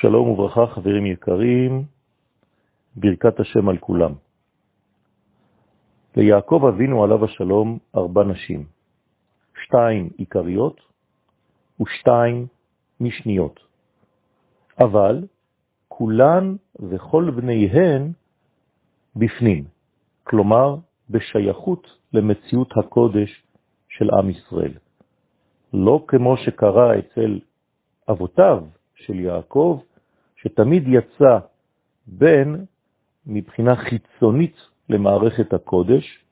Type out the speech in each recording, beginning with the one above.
שלום וברכה, חברים יקרים, ברכת השם על כולם. ליעקב אבינו עליו השלום ארבע נשים, שתיים עיקריות ושתיים משניות. אבל כולן וכל בניהן בפנים, כלומר בשייכות למציאות הקודש של עם ישראל. לא כמו שקרה אצל אבותיו של יעקב, שתמיד יצא בין מבחינה חיצונית למערכת הקודש,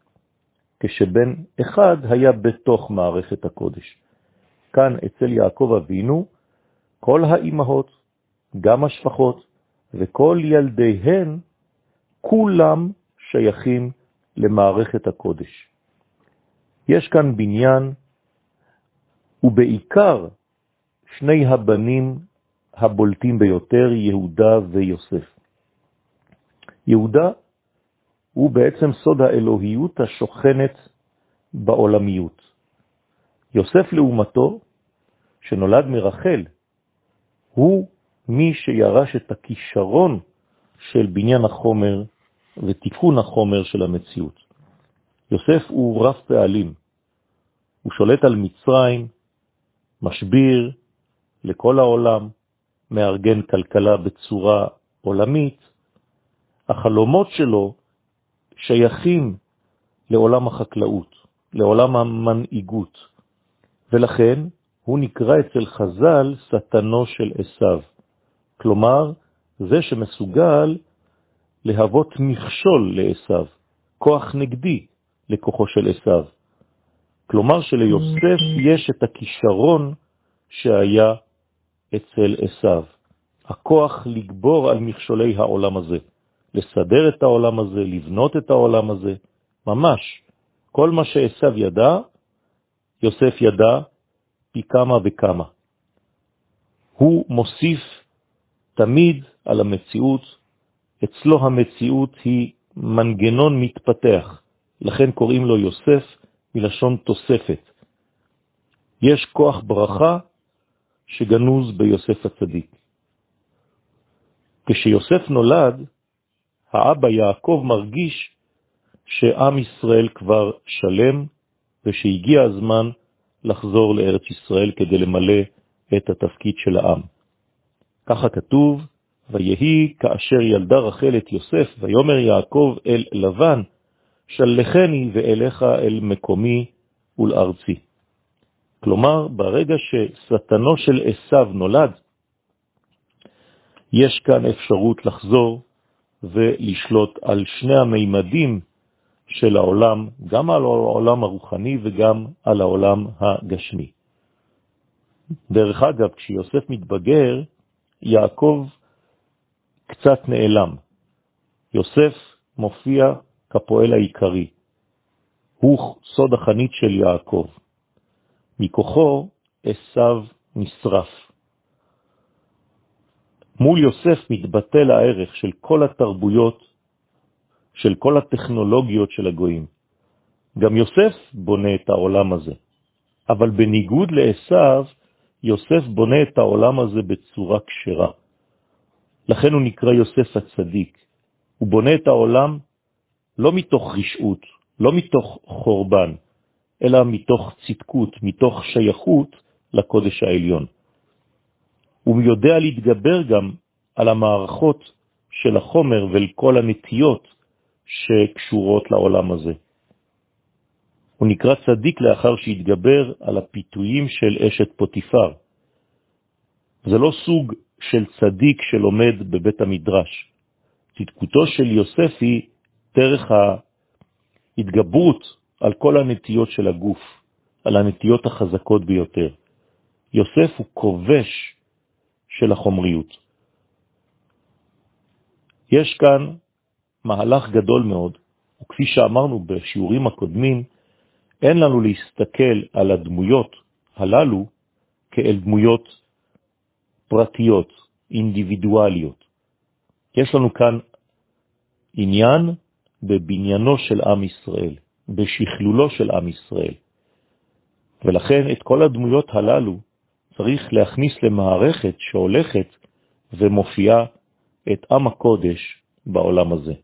כשבן אחד היה בתוך מערכת הקודש. כאן אצל יעקב אבינו, כל האימהות, גם השפחות וכל ילדיהן, כולם שייכים למערכת הקודש. יש כאן בניין, ובעיקר שני הבנים הבולטים ביותר, יהודה ויוסף. יהודה הוא בעצם סוד האלוהיות השוכנת בעולמיות. יוסף לעומתו, שנולד מרחל, הוא מי שירש את הכישרון של בניין החומר ותיקון החומר של המציאות. יוסף הוא רב פעלים, הוא שולט על מצרים, משביר לכל העולם, מארגן כלכלה בצורה עולמית, החלומות שלו שייכים לעולם החקלאות, לעולם המנהיגות, ולכן הוא נקרא אצל חז"ל שטנו של עשיו, כלומר, זה שמסוגל להוות מכשול לעשיו, כוח נגדי לכוחו של עשיו. כלומר שליוסף יש את הכישרון שהיה אצל עשיו, הכוח לגבור על מכשולי העולם הזה, לסדר את העולם הזה, לבנות את העולם הזה, ממש. כל מה שעשיו ידע, יוסף ידע פי כמה וכמה. הוא מוסיף תמיד על המציאות, אצלו המציאות היא מנגנון מתפתח, לכן קוראים לו יוסף מלשון תוספת. יש כוח ברכה שגנוז ביוסף הצדיק. כשיוסף נולד, האבא יעקב מרגיש שעם ישראל כבר שלם ושהגיע הזמן לחזור לארץ ישראל כדי למלא את התפקיד של העם. ככה כתוב, ויהי כאשר ילדה רחל את יוסף, ויאמר יעקב אל לבן, שלחני ואליך אל מקומי ולארצי. כלומר, ברגע ששטנו של עשיו נולד, יש כאן אפשרות לחזור ולשלוט על שני המימדים של העולם, גם על העולם הרוחני וגם על העולם הגשמי. דרך אגב, כשיוסף מתבגר, יעקב קצת נעלם. יוסף מופיע כפועל העיקרי. הוא סוד החנית של יעקב. מכוחו עשיו נשרף. מול יוסף מתבטל הערך של כל התרבויות, של כל הטכנולוגיות של הגויים. גם יוסף בונה את העולם הזה, אבל בניגוד לעשיו, יוסף בונה את העולם הזה בצורה קשרה. לכן הוא נקרא יוסף הצדיק. הוא בונה את העולם לא מתוך רשעות, לא מתוך חורבן, אלא מתוך צדקות, מתוך שייכות לקודש העליון. הוא יודע להתגבר גם על המערכות של החומר ולכל הנטיות שקשורות לעולם הזה. הוא נקרא צדיק לאחר שהתגבר על הפיתויים של אשת פוטיפר. זה לא סוג של צדיק שלומד בבית המדרש. צדקותו של יוסף היא דרך ההתגברות על כל הנטיות של הגוף, על הנטיות החזקות ביותר. יוסף הוא כובש של החומריות. יש כאן מהלך גדול מאוד, וכפי שאמרנו בשיעורים הקודמים, אין לנו להסתכל על הדמויות הללו כאל דמויות פרטיות, אינדיבידואליות. יש לנו כאן עניין בבניינו של עם ישראל, בשכלולו של עם ישראל. ולכן את כל הדמויות הללו צריך להכניס למערכת שהולכת ומופיעה את עם הקודש בעולם הזה.